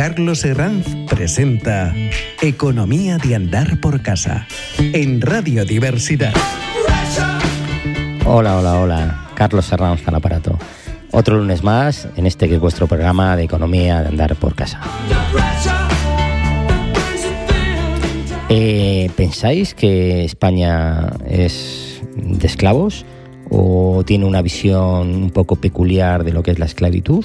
Carlos Herranz presenta Economía de Andar por Casa en Radio Diversidad. Hola, hola, hola. Carlos Herranz al aparato. Otro lunes más en este que es vuestro programa de Economía de Andar por Casa. Eh, ¿Pensáis que España es de esclavos o tiene una visión un poco peculiar de lo que es la esclavitud?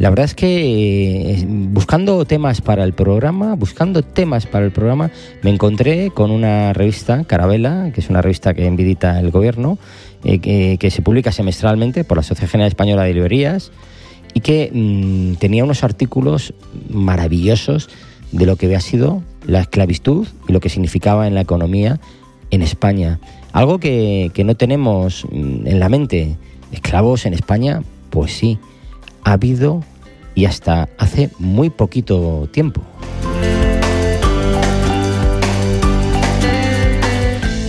La verdad es que eh, buscando temas para el programa, buscando temas para el programa, me encontré con una revista, Carabela, que es una revista que envidita el gobierno, eh, que, se publica semestralmente por la Sociedad General Española de Librerías y que mm, tenía unos artículos maravillosos de lo que había sido la esclavitud y lo que significaba en la economía en España. Algo que, que no tenemos mm, en la mente. ¿Esclavos en España? Pues sí, ha habido y hasta hace muy poquito tiempo.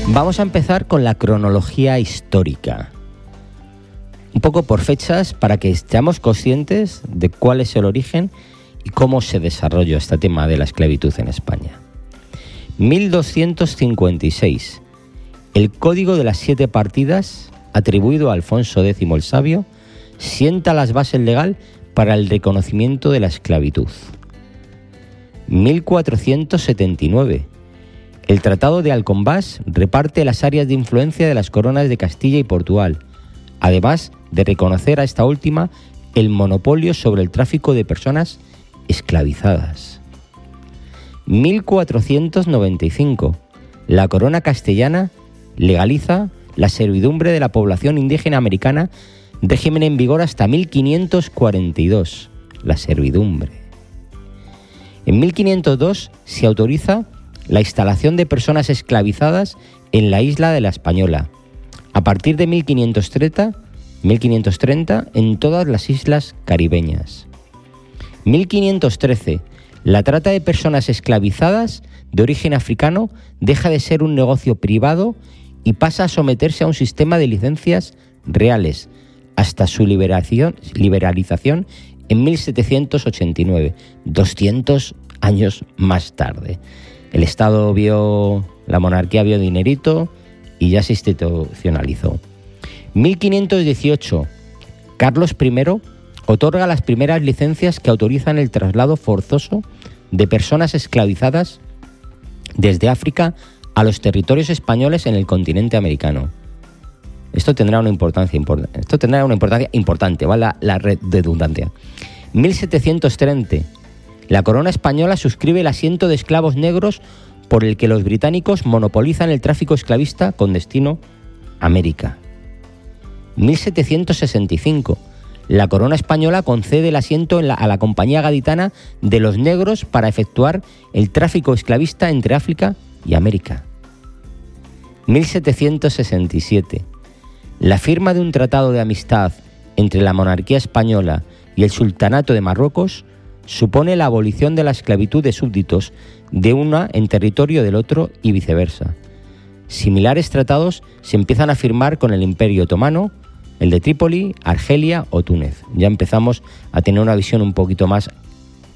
Vamos a empezar con la cronología histórica. Un poco por fechas para que estemos conscientes de cuál es el origen y cómo se desarrolló este tema de la esclavitud en España. 1256. El Código de las Siete Partidas, atribuido a Alfonso X el Sabio, sienta las bases legal para el reconocimiento de la esclavitud. 1479. El Tratado de Alcombás reparte las áreas de influencia de las coronas de Castilla y Portugal, además de reconocer a esta última el monopolio sobre el tráfico de personas esclavizadas. 1495. La corona castellana legaliza la servidumbre de la población indígena americana régimen en vigor hasta 1542, la servidumbre. En 1502 se autoriza la instalación de personas esclavizadas en la isla de la Española. A partir de 1530, 1530 en todas las islas caribeñas. 1513. La trata de personas esclavizadas de origen africano deja de ser un negocio privado y pasa a someterse a un sistema de licencias reales, hasta su liberación, liberalización en 1789, 200 años más tarde. El Estado vio, la monarquía vio dinerito y ya se institucionalizó. 1518, Carlos I otorga las primeras licencias que autorizan el traslado forzoso de personas esclavizadas desde África a los territorios españoles en el continente americano. Esto tendrá una importancia, esto tendrá una importancia importante, ¿vale? La, la redundancia. 1730. La corona española suscribe el asiento de esclavos negros por el que los británicos monopolizan el tráfico esclavista con destino América. 1765. La corona española concede el asiento a la Compañía Gaditana de los Negros para efectuar el tráfico esclavista entre África y América. 1767 la firma de un tratado de amistad entre la monarquía española y el sultanato de Marruecos supone la abolición de la esclavitud de súbditos de una en territorio del otro y viceversa. Similares tratados se empiezan a firmar con el Imperio Otomano, el de Trípoli, Argelia o Túnez. Ya empezamos a tener una visión un poquito más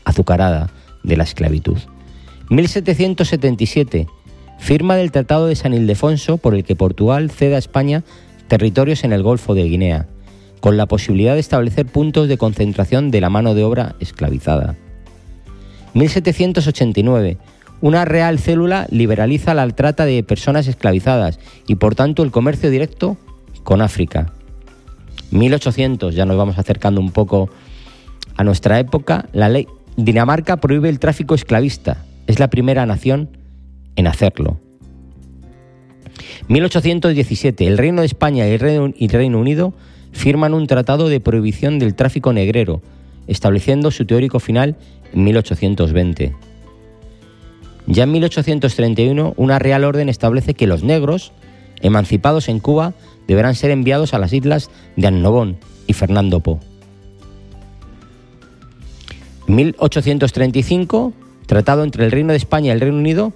azucarada de la esclavitud. 1777. Firma del Tratado de San Ildefonso por el que Portugal cede a España territorios en el Golfo de Guinea, con la posibilidad de establecer puntos de concentración de la mano de obra esclavizada. 1789. Una real célula liberaliza la trata de personas esclavizadas y por tanto el comercio directo con África. 1800, ya nos vamos acercando un poco a nuestra época, la ley Dinamarca prohíbe el tráfico esclavista. Es la primera nación en hacerlo. 1817. El Reino de España y el Reino Unido firman un tratado de prohibición del tráfico negrero, estableciendo su teórico final en 1820. Ya en 1831, una real orden establece que los negros, emancipados en Cuba, deberán ser enviados a las islas de Annobón y Fernando Po. 1835, tratado entre el Reino de España y el Reino Unido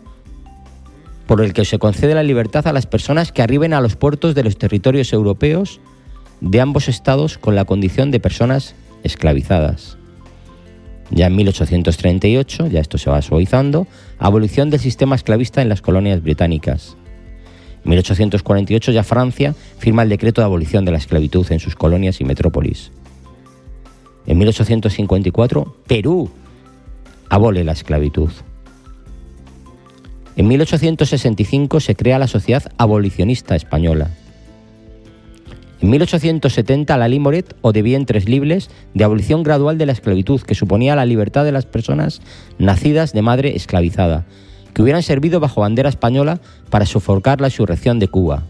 por el que se concede la libertad a las personas que arriben a los puertos de los territorios europeos de ambos estados con la condición de personas esclavizadas. Ya en 1838, ya esto se va suavizando, abolición del sistema esclavista en las colonias británicas. En 1848 ya Francia firma el decreto de abolición de la esclavitud en sus colonias y metrópolis. En 1854 Perú abole la esclavitud. En 1865 se crea la Sociedad Abolicionista Española. En 1870 la ley Moret o de vientres libres de abolición gradual de la esclavitud, que suponía la libertad de las personas nacidas de madre esclavizada, que hubieran servido bajo bandera española para sofocar la insurrección de Cuba.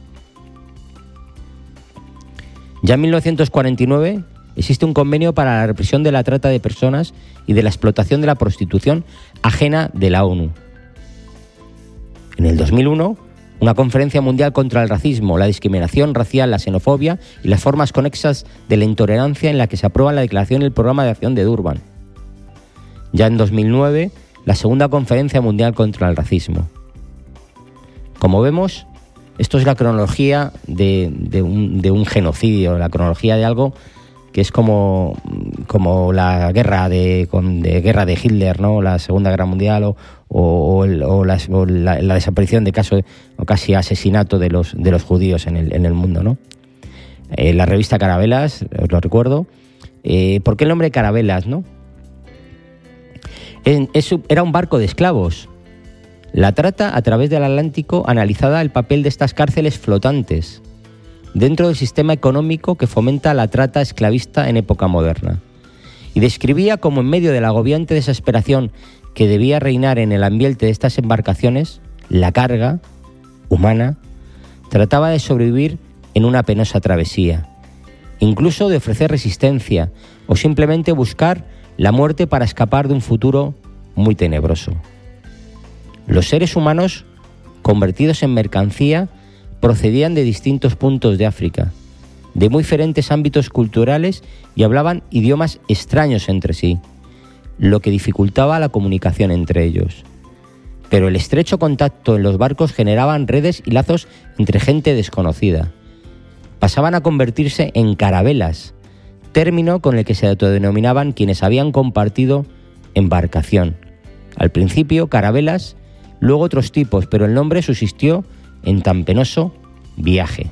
Ya en 1949 existe un convenio para la represión de la trata de personas y de la explotación de la prostitución ajena de la ONU. En el 2001, una conferencia mundial contra el racismo, la discriminación racial, la xenofobia y las formas conexas de la intolerancia en la que se aprueba la declaración y el programa de acción de Durban. Ya en 2009, la segunda conferencia mundial contra el racismo. Como vemos, esto es la cronología de, un, genocidio, la cronología de algo que es como, como la guerra de, guerra de Hitler, ¿no? la Segunda Guerra Mundial o, la, desaparición de caso o casi asesinato de los, de los judíos en el, en el mundo. ¿no? Eh, la revista Carabelas, os lo recuerdo. Eh, ¿Por qué el nombre Carabelas? No? era un barco de esclavos. La trata a través del Atlántico analizaba el papel de estas cárceles flotantes dentro del sistema económico que fomenta la trata esclavista en época moderna. Y describía como en medio de la agobiante desesperación que debía reinar en el ambiente de estas embarcaciones, la carga humana trataba de sobrevivir en una penosa travesía, incluso de ofrecer resistencia o simplemente buscar la muerte para escapar de un futuro muy tenebroso. Los seres humanos, convertidos en mercancía, procedían de distintos puntos de África, de muy diferentes ámbitos culturales y hablaban idiomas extraños entre sí, lo que dificultaba la comunicación entre ellos. Pero el estrecho contacto en los barcos generaban redes y lazos entre gente desconocida. Pasaban a convertirse en carabelas, término con el que se autodenominaban quienes habían compartido embarcación. Al principio carabelas, luego otros tipos, pero el nombre subsistió en tan penoso viaje.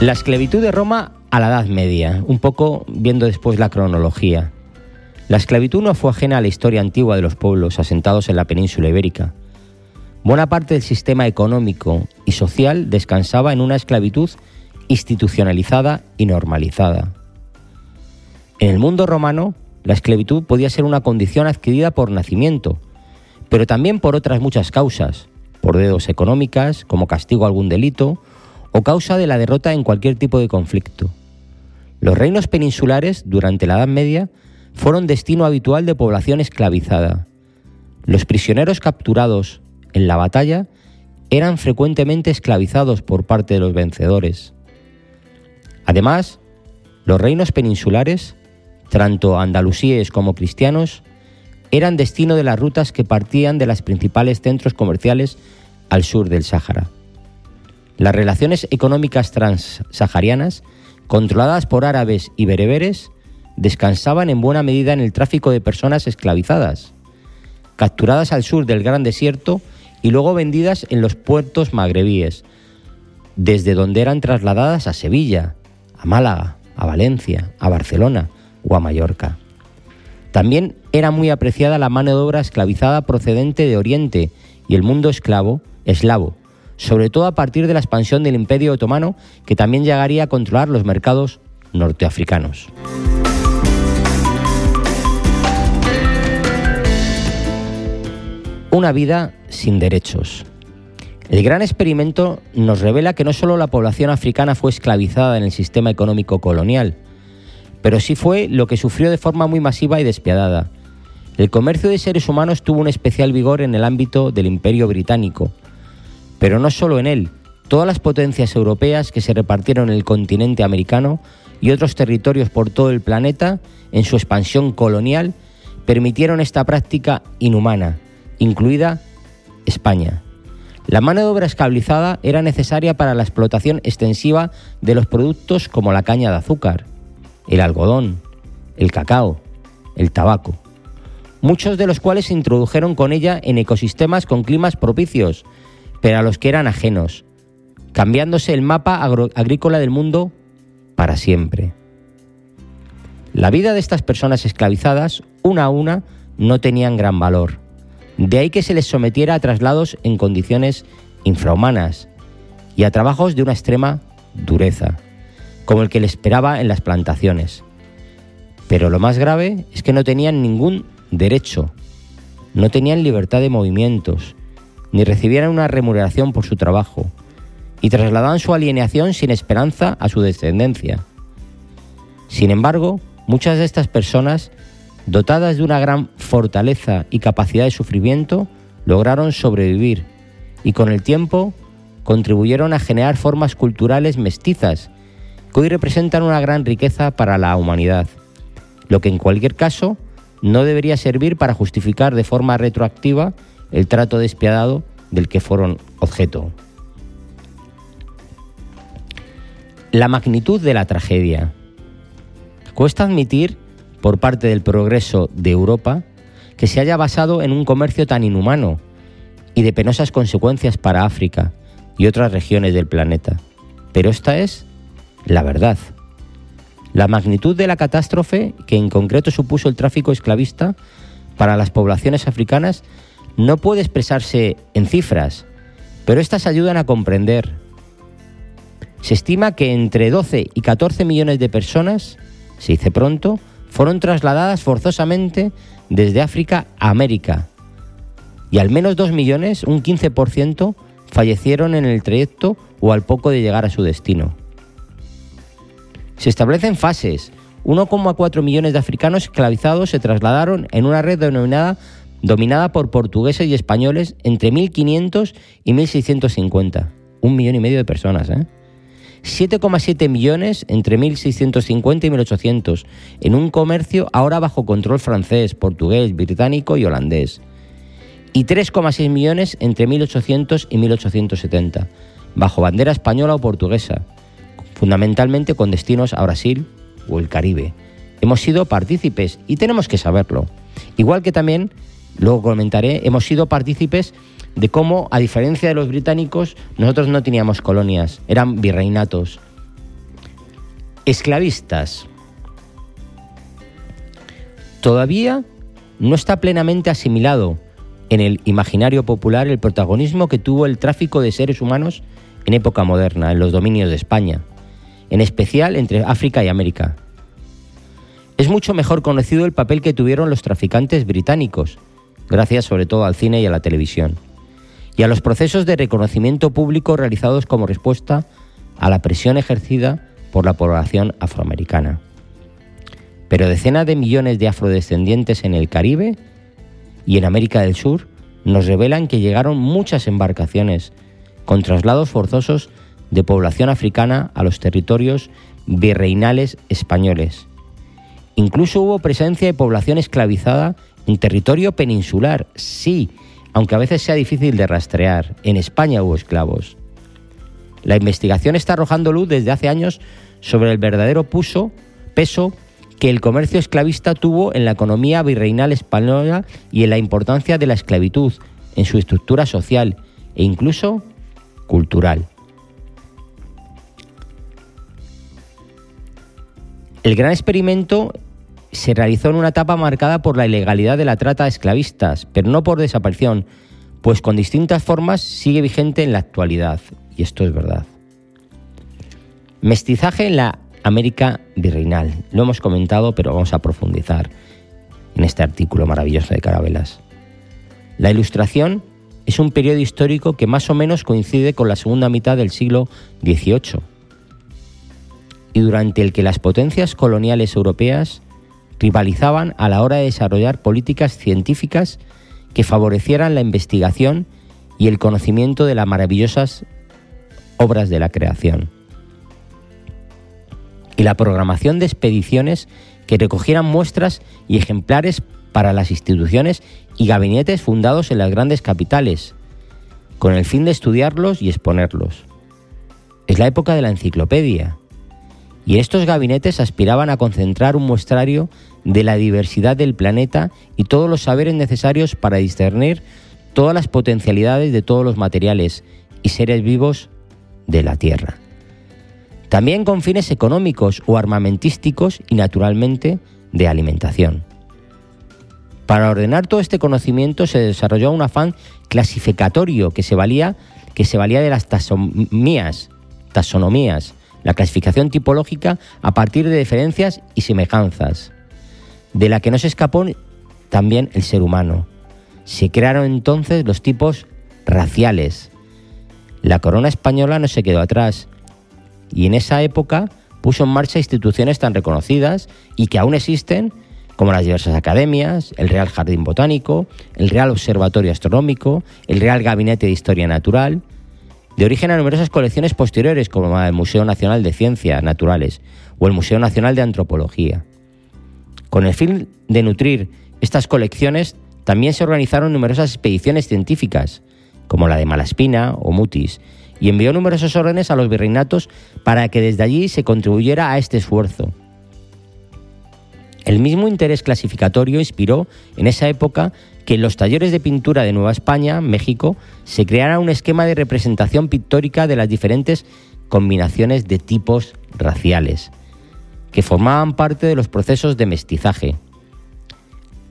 La esclavitud de Roma a la Edad Media, un poco viendo después la cronología. La esclavitud no fue ajena a la historia antigua de los pueblos asentados en la península ibérica. Buena parte del sistema económico y social descansaba en una esclavitud institucionalizada y normalizada. En el mundo romano, la esclavitud podía ser una condición adquirida por nacimiento, pero también por otras muchas causas, por dedos económicas, como castigo a algún delito, o causa de la derrota en cualquier tipo de conflicto. Los reinos peninsulares, durante la Edad Media, fueron destino habitual de población esclavizada. Los prisioneros capturados en la batalla eran frecuentemente esclavizados por parte de los vencedores. Además, los reinos peninsulares, tanto andalusíes como cristianos, eran destino de las rutas que partían de los principales centros comerciales al sur del Sáhara. Las relaciones económicas transsaharianas, controladas por árabes y bereberes, descansaban en buena medida en el tráfico de personas esclavizadas, capturadas al sur del Gran Desierto y luego vendidas en los puertos magrebíes, desde donde eran trasladadas a Sevilla, a Málaga, a Valencia, a Barcelona o a Mallorca. También era muy apreciada la mano de obra esclavizada procedente de Oriente y el mundo esclavo, eslavo, sobre todo a partir de la expansión del Imperio Otomano, que también llegaría a controlar los mercados norteafricanos. Una vida sin derechos. El gran experimento nos revela que no solo la población africana fue esclavizada en el sistema económico colonial, pero sí fue lo que sufrió de forma muy masiva y despiadada. El comercio de seres humanos tuvo un especial vigor en el ámbito del imperio británico, pero no solo en él, todas las potencias europeas que se repartieron en el continente americano y otros territorios por todo el planeta en su expansión colonial permitieron esta práctica inhumana incluida España. La mano de obra esclavizada era necesaria para la explotación extensiva de los productos como la caña de azúcar, el algodón, el cacao, el tabaco, muchos de los cuales se introdujeron con ella en ecosistemas con climas propicios, pero a los que eran ajenos, cambiándose el mapa agrícola del mundo para siempre. La vida de estas personas esclavizadas, una a una, no tenían gran valor. De ahí que se les sometiera a traslados en condiciones infrahumanas y a trabajos de una extrema dureza, como el que le esperaba en las plantaciones. Pero lo más grave es que no tenían ningún derecho, no tenían libertad de movimientos, ni recibieran una remuneración por su trabajo, y trasladaban su alienación sin esperanza a su descendencia. Sin embargo, muchas de estas personas dotadas de una gran fortaleza y capacidad de sufrimiento, lograron sobrevivir y con el tiempo contribuyeron a generar formas culturales mestizas que hoy representan una gran riqueza para la humanidad, lo que en cualquier caso no debería servir para justificar de forma retroactiva el trato despiadado del que fueron objeto. La magnitud de la tragedia. Cuesta admitir por parte del progreso de Europa que se haya basado en un comercio tan inhumano y de penosas consecuencias para África y otras regiones del planeta. Pero esta es la verdad. La magnitud de la catástrofe que en concreto supuso el tráfico esclavista para las poblaciones africanas no puede expresarse en cifras, pero estas ayudan a comprender. Se estima que entre 12 y 14 millones de personas, se dice pronto, fueron trasladadas forzosamente desde África a América y al menos 2 millones, un 15%, fallecieron en el trayecto o al poco de llegar a su destino. Se establecen fases. 1,4 millones de africanos esclavizados se trasladaron en una red denominada dominada por portugueses y españoles entre 1500 y 1650. Un millón y medio de personas, ¿eh? 7,7 millones entre 1650 y 1800 en un comercio ahora bajo control francés, portugués, británico y holandés. Y 3,6 millones entre 1800 y 1870, bajo bandera española o portuguesa, fundamentalmente con destinos a Brasil o el Caribe. Hemos sido partícipes y tenemos que saberlo. Igual que también, luego comentaré, hemos sido partícipes de cómo, a diferencia de los británicos, nosotros no teníamos colonias, eran virreinatos. Esclavistas. Todavía no está plenamente asimilado en el imaginario popular el protagonismo que tuvo el tráfico de seres humanos en época moderna, en los dominios de España, en especial entre África y América. Es mucho mejor conocido el papel que tuvieron los traficantes británicos, gracias sobre todo al cine y a la televisión y a los procesos de reconocimiento público realizados como respuesta a la presión ejercida por la población afroamericana. Pero decenas de millones de afrodescendientes en el Caribe y en América del Sur nos revelan que llegaron muchas embarcaciones con traslados forzosos de población africana a los territorios virreinales españoles. Incluso hubo presencia de población esclavizada en territorio peninsular, sí, aunque a veces sea difícil de rastrear, en España hubo esclavos. La investigación está arrojando luz desde hace años sobre el verdadero puso, peso que el comercio esclavista tuvo en la economía virreinal española y en la importancia de la esclavitud en su estructura social e incluso cultural. El gran experimento se realizó en una etapa marcada por la ilegalidad de la trata de esclavistas, pero no por desaparición, pues con distintas formas sigue vigente en la actualidad, y esto es verdad. Mestizaje en la América virreinal. Lo hemos comentado, pero vamos a profundizar en este artículo maravilloso de Carabelas. La Ilustración es un periodo histórico que más o menos coincide con la segunda mitad del siglo XVIII y durante el que las potencias coloniales europeas rivalizaban a la hora de desarrollar políticas científicas que favorecieran la investigación y el conocimiento de las maravillosas obras de la creación. Y la programación de expediciones que recogieran muestras y ejemplares para las instituciones y gabinetes fundados en las grandes capitales, con el fin de estudiarlos y exponerlos. Es la época de la enciclopedia, Y estos gabinetes aspiraban a concentrar un muestrario de la diversidad del planeta y todos los saberes necesarios para discernir todas las potencialidades de todos los materiales y seres vivos de la Tierra. También con fines económicos o armamentísticos y naturalmente de alimentación. Para ordenar todo este conocimiento se desarrolló un afán clasificatorio que se valía, que se valía de las taxonomías, taxonomías, la clasificación tipológica a partir de diferencias y semejanzas, de la que no se escapó también el ser humano. Se crearon entonces los tipos raciales. La corona española no se quedó atrás y en esa época puso en marcha instituciones tan reconocidas y que aún existen como las diversas academias, el Real Jardín Botánico, el Real Observatorio Astronómico, el Real Gabinete de Historia Natural, de origen a numerosas colecciones posteriores como el Museo Nacional de Ciencias Naturales o el Museo Nacional de Antropología. Con el fin de nutrir estas colecciones, también se organizaron numerosas expediciones científicas, como la de Malaspina o Mutis, y envió numerosos órdenes a los virreinatos para que desde allí se contribuyera a este esfuerzo. El mismo interés clasificatorio inspiró en esa época que en los talleres de pintura de Nueva España, México, se creara un esquema de representación pictórica de las diferentes combinaciones de tipos raciales, que formaban parte de los procesos de mestizaje.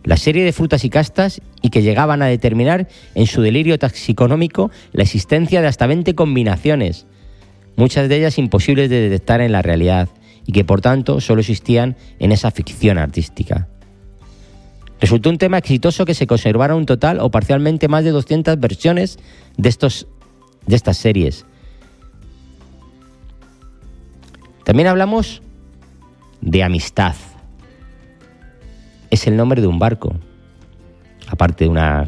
La serie de frutas y castas y que llegaban a determinar en su delirio taxiconómico la existencia de hasta 20 combinaciones, muchas de ellas imposibles de detectar en la realidad y que por tanto solo existían en esa ficción artística. Resultó un tema exitoso que se conservaron un total o parcialmente más de 200 versiones de, estos, de estas series. También hablamos de amistad. Es el nombre de un barco, aparte de una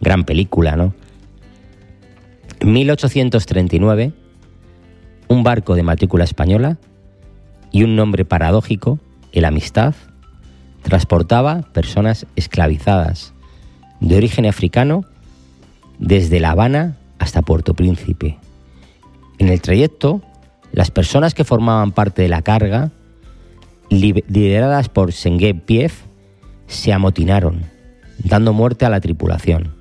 gran película, ¿no? En 1839, un barco de matrícula española y un nombre paradójico, el Amistad, transportaba personas esclavizadas de origen africano desde La Habana hasta Puerto Príncipe. En el trayecto, las personas que formaban parte de la carga, lideradas por Sengue Piev, se amotinaron, dando muerte a la tripulación.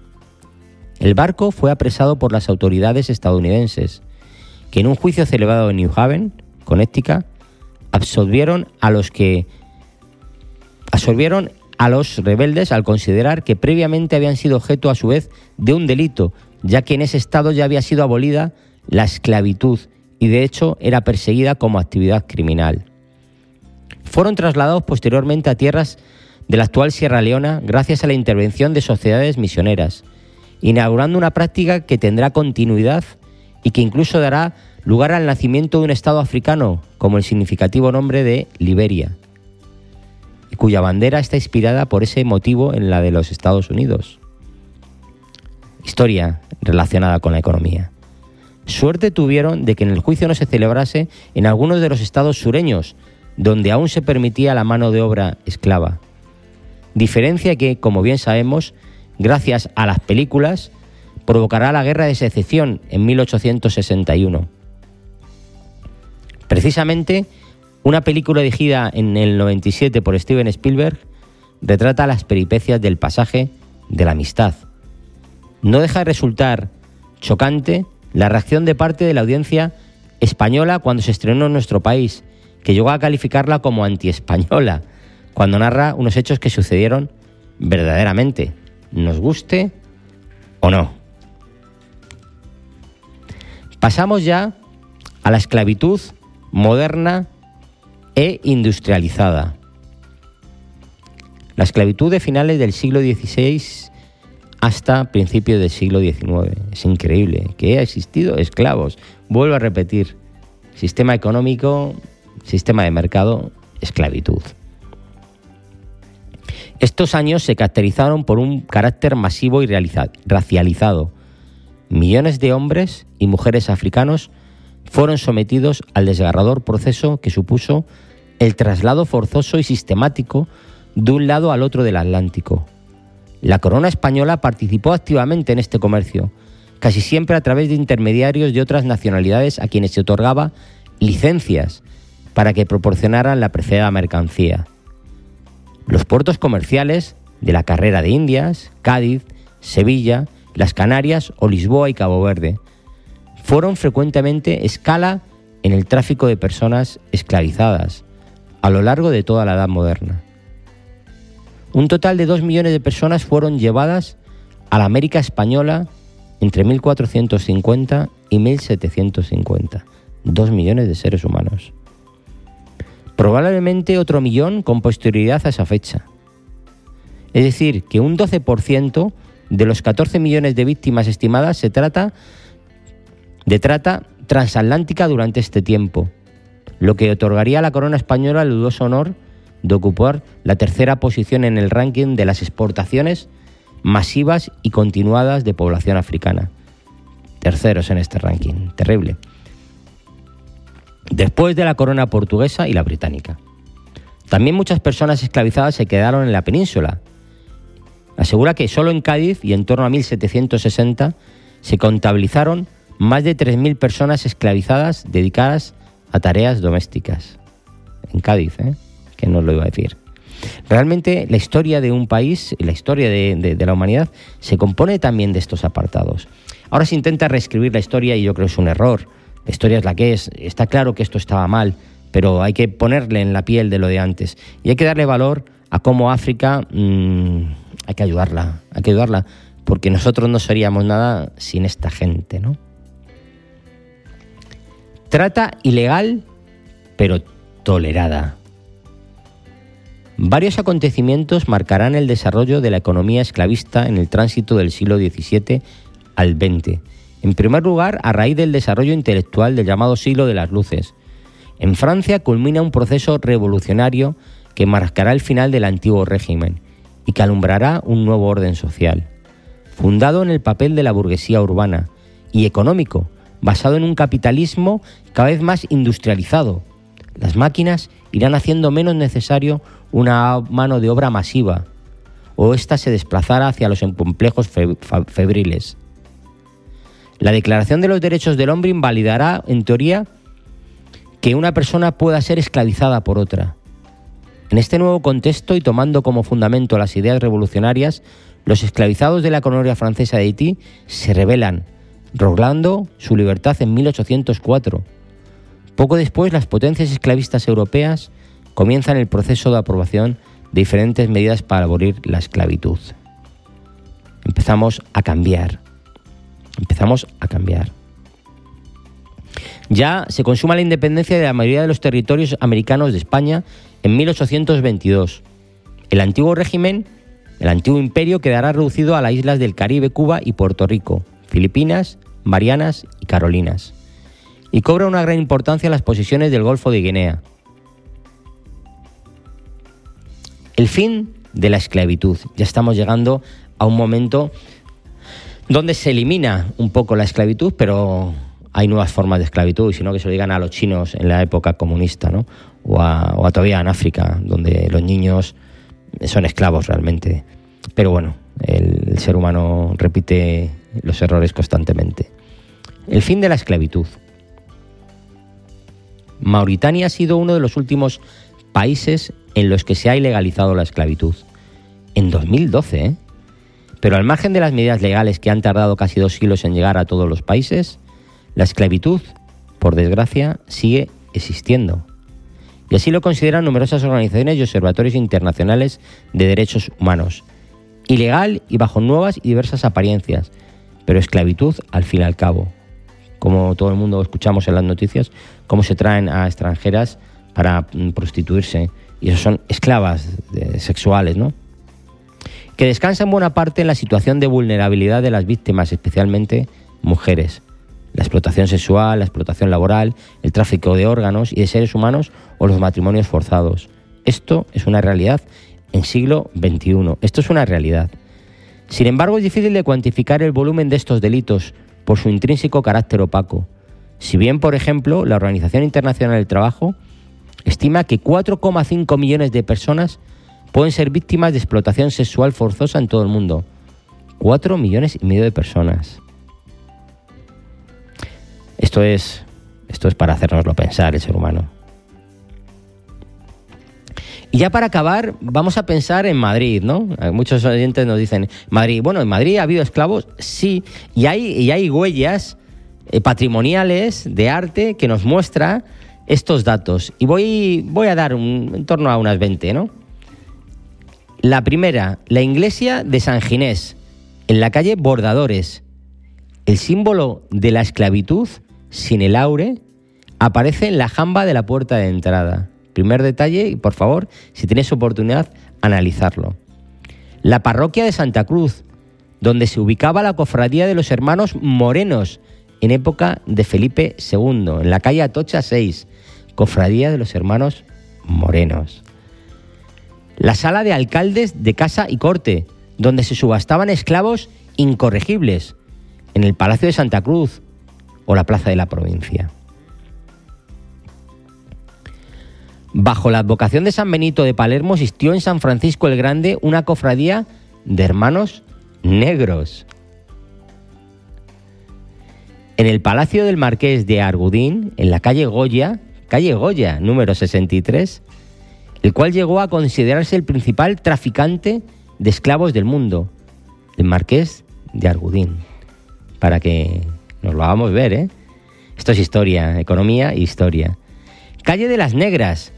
El barco fue apresado por las autoridades estadounidenses, que en un juicio celebrado en New Haven, Connecticut, absolvieron a los que absorbieron a los rebeldes al considerar que previamente habían sido objeto a su vez de un delito, ya que en ese estado ya había sido abolida la esclavitud y de hecho era perseguida como actividad criminal. Fueron trasladados posteriormente a tierras de la actual Sierra Leona gracias a la intervención de sociedades misioneras, inaugurando una práctica que tendrá continuidad y que incluso dará lugar al nacimiento de un estado africano como el significativo nombre de Liberia cuya bandera está inspirada por ese motivo en la de los Estados Unidos. Historia relacionada con la economía. Suerte tuvieron de que en el juicio no se celebrase en algunos de los estados sureños, donde aún se permitía la mano de obra esclava. Diferencia que, como bien sabemos, gracias a las películas, provocará la guerra de secesión en 1861. Precisamente, una película dirigida en el 97 por Steven Spielberg retrata las peripecias del pasaje de la amistad. No deja de resultar chocante la reacción de parte de la audiencia española cuando se estrenó en nuestro país, que llegó a calificarla como anti-española, cuando narra unos hechos que sucedieron verdaderamente, nos guste o no. Pasamos ya a la esclavitud moderna e industrializada. La esclavitud de finales del siglo XVI hasta principios del siglo XIX. Es increíble que ha existido esclavos. Vuelvo a repetir, sistema económico, sistema de mercado, esclavitud. Estos años se caracterizaron por un carácter masivo y racializado. Millones de hombres y mujeres africanos fueron sometidos al desgarrador proceso que supuso el traslado forzoso y sistemático de un lado al otro del Atlántico. La corona española participó activamente en este comercio, casi siempre a través de intermediarios de otras nacionalidades a quienes se otorgaba licencias para que proporcionaran la preciada mercancía. Los puertos comerciales de la carrera de Indias, Cádiz, Sevilla, las Canarias o Lisboa y Cabo Verde fueron frecuentemente escala en el tráfico de personas esclavizadas a lo largo de toda la Edad Moderna. Un total de dos millones de personas fueron llevadas a la América Española entre 1450 y 1750. Dos millones de seres humanos. Probablemente otro millón con posterioridad a esa fecha. Es decir, que un 12% de los 14 millones de víctimas estimadas se trata de trata transatlántica durante este tiempo, lo que otorgaría a la corona española el dudoso honor de ocupar la tercera posición en el ranking de las exportaciones masivas y continuadas de población africana. Terceros en este ranking, terrible. Después de la corona portuguesa y la británica. También muchas personas esclavizadas se quedaron en la península. Asegura que solo en Cádiz y en torno a 1760 se contabilizaron más de 3.000 personas esclavizadas dedicadas a tareas domésticas. En Cádiz, ¿eh? que no lo iba a decir. Realmente la historia de un país, la historia de, la humanidad, se compone también de estos apartados. Ahora se intenta reescribir la historia y yo creo que es un error. La historia es la que es. Está claro que esto estaba mal, pero hay que ponerle en la piel de lo de antes. Y hay que darle valor a cómo África mm, hay que ayudarla, hay que ayudarla, porque nosotros no seríamos nada sin esta gente, ¿no? Trata ilegal, pero tolerada. Varios acontecimientos marcarán el desarrollo de la economía esclavista en el tránsito del siglo XVII al XX. En primer lugar, a raíz del desarrollo intelectual del llamado siglo de las luces. En Francia culmina un proceso revolucionario que marcará el final del antiguo régimen y que alumbrará un nuevo orden social, fundado en el papel de la burguesía urbana y económico, basado en un capitalismo cada vez más industrializado. Las máquinas irán haciendo menos necesario una mano de obra masiva, o ésta se desplazara hacia los complejos febriles. La Declaración de los Derechos del Hombre invalidará, en teoría, que una persona pueda ser esclavizada por otra. En este nuevo contexto y tomando como fundamento las ideas revolucionarias, los esclavizados de la colonia francesa de Haití se rebelan, rogando su libertad en 1804. Poco después, las potencias esclavistas europeas comienzan el proceso de aprobación de diferentes medidas para abolir la esclavitud. Empezamos a cambiar. Empezamos a cambiar. Ya se consuma la independencia de la mayoría de los territorios americanos de España en 1822. El antiguo régimen, el antiguo imperio, quedará reducido a las islas del Caribe, Cuba y Puerto Rico, Filipinas, Marianas y Carolinas. Y cobra una gran importancia las posiciones del Golfo de Guinea, El fin de la esclavitud. Ya estamos llegando a un momento donde se elimina un poco la esclavitud, pero hay nuevas formas de esclavitud, y si no que se lo digan a los chinos en la época comunista, ¿no? O a, todavía en África, donde los niños son esclavos realmente. Pero bueno, el, el ser humano repite los errores constantemente. El fin de la esclavitud. Mauritania ha sido uno de los últimos países en los que se ha ilegalizado la esclavitud. En 2012, ¿eh? Pero al margen de las medidas legales que han tardado casi dos siglos en llegar a todos los países, la esclavitud, por desgracia, sigue existiendo. Y así lo consideran numerosas organizaciones y observatorios internacionales de derechos humanos. Ilegal y bajo nuevas y diversas apariencias, pero esclavitud al fin y al cabo. Como todo el mundo escuchamos en las noticias, cómo se traen a extranjeras para mm, prostituirse y eso son esclavas sexuales, ¿no? Que descansa en buena parte en la situación de vulnerabilidad de las víctimas, especialmente mujeres. La explotación sexual, la explotación laboral, el tráfico de órganos y de seres humanos o los matrimonios forzados. Esto es una realidad en siglo XXI. Esto es una realidad. Sin embargo, es difícil de cuantificar el volumen de estos delitos por su intrínseco carácter opaco. Si bien, por ejemplo, la Organización Internacional del Trabajo estima que 4,5 millones de personas pueden ser víctimas de explotación sexual forzosa en todo el mundo. 4 millones y medio de personas. Esto es, esto es para hacernoslo pensar, el ser humano. Y ya para acabar, vamos a pensar en Madrid, ¿no? Muchos oyentes nos dicen, Madrid, bueno, en Madrid ha habido esclavos, sí, y hay, y hay huellas eh, patrimoniales de arte que nos muestra estos datos. Y voy, voy a dar un, en torno a unas 20, ¿no? La primera, la iglesia de San Ginés, en la calle Bordadores. El símbolo de la esclavitud, sin el aure, aparece en la jamba de la puerta de entrada. Primer detalle, y por favor, si tienes oportunidad, analizarlo. La parroquia de Santa Cruz, donde se ubicaba la cofradía de los hermanos Morenos en época de Felipe II, en la calle Atocha 6, cofradía de los hermanos Morenos. La sala de alcaldes de casa y corte, donde se subastaban esclavos incorregibles, en el Palacio de Santa Cruz o la Plaza de la Provincia. Bajo la advocación de San Benito de Palermo existió en San Francisco el Grande una cofradía de hermanos negros. En el Palacio del Marqués de Argudín, en la calle Goya, calle Goya, número 63, el cual llegó a considerarse el principal traficante de esclavos del mundo, el Marqués de Argudín. Para que nos lo hagamos ver, ¿eh? Esto es historia, economía e historia. Calle de las Negras,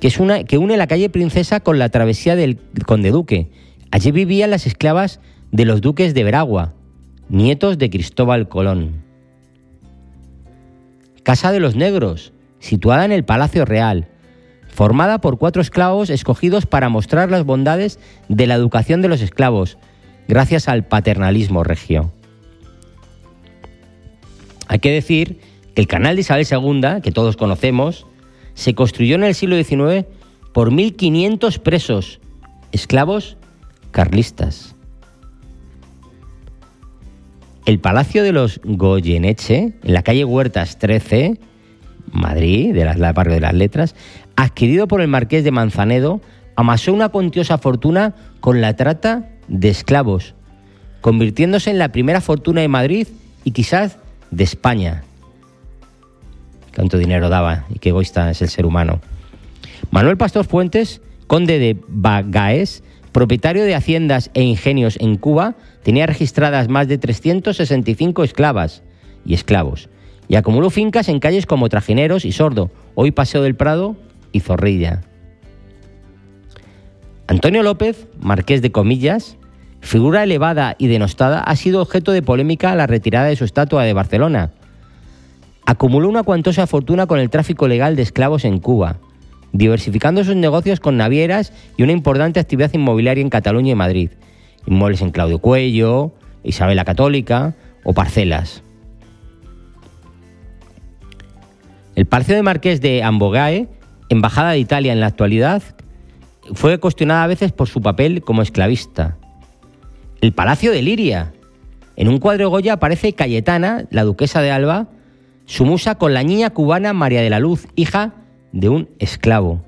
que, es una, que une la calle Princesa con la travesía del Conde Duque. Allí vivían las esclavas de los duques de Veragua, nietos de Cristóbal Colón. Casa de los Negros, situada en el Palacio Real, formada por cuatro esclavos escogidos para mostrar las bondades de la educación de los esclavos, gracias al paternalismo regio. Hay que decir que el canal de Isabel II, que todos conocemos, se construyó en el siglo XIX por 1.500 presos, esclavos carlistas. El Palacio de los Goyeneche, en la calle Huertas 13, Madrid, de la, barrio de las Letras, adquirido por el marqués de Manzanedo, amasó una cuantiosa fortuna con la trata de esclavos, convirtiéndose en la primera fortuna de Madrid y quizás de España cuánto dinero daba y qué egoísta es el ser humano. Manuel Pastor Fuentes, conde de Bagaes, propietario de haciendas e ingenios en Cuba, tenía registradas más de 365 esclavas y esclavos, y acumuló fincas en calles como Trajineros y Sordo, hoy Paseo del Prado y Zorrilla. Antonio López, marqués de Comillas, figura elevada y denostada, ha sido objeto de polémica a la retirada de su estatua de Barcelona, acumuló una cuantosa fortuna con el tráfico legal de esclavos en Cuba, diversificando sus negocios con navieras y una importante actividad inmobiliaria en Cataluña y Madrid, inmuebles en Claudio Cuello, Isabel la Católica o parcelas. El Palacio de Marqués de Ambogae, embajada de Italia en la actualidad, fue cuestionada a veces por su papel como esclavista. El Palacio de Liria. En un cuadro de Goya aparece Cayetana, la duquesa de Alba, su musa con la niña cubana María de la Luz, hija de un esclavo.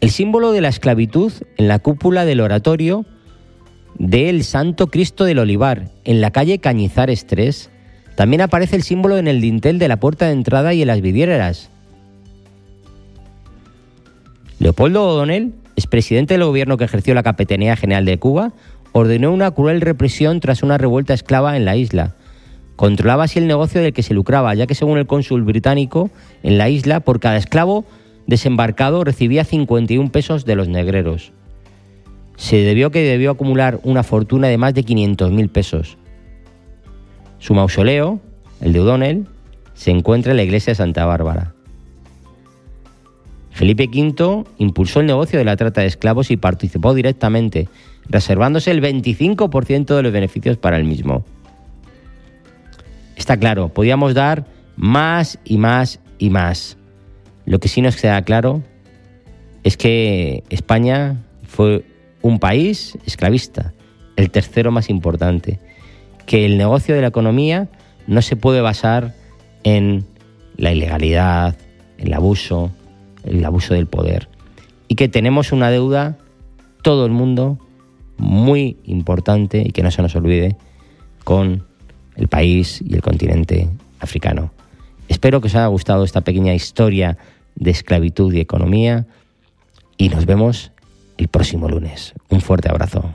El símbolo de la esclavitud en la cúpula del oratorio del Santo Cristo del Olivar, en la calle Cañizares 3, también aparece el símbolo en el dintel de la puerta de entrada y en las vidrieras. Leopoldo O'Donnell, expresidente del gobierno que ejerció la Capitanía General de Cuba, ordenó una cruel represión tras una revuelta esclava en la isla, Controlaba así el negocio del que se lucraba, ya que según el cónsul británico en la isla, por cada esclavo desembarcado recibía 51 pesos de los negreros. Se debió que debió acumular una fortuna de más de 500.000 pesos. Su mausoleo, el de O'Donnell, se encuentra en la iglesia de Santa Bárbara. Felipe V impulsó el negocio de la trata de esclavos y participó directamente, reservándose el 25% de los beneficios para el mismo. Está claro, podíamos dar más y más y más. Lo que sí nos queda claro es que España fue un país esclavista, el tercero más importante, que el negocio de la economía no se puede basar en la ilegalidad, el abuso, el abuso del poder, y que tenemos una deuda, todo el mundo, muy importante y que no se nos olvide, con el país y el continente africano. Espero que os haya gustado esta pequeña historia de esclavitud y economía y nos vemos el próximo lunes. Un fuerte abrazo.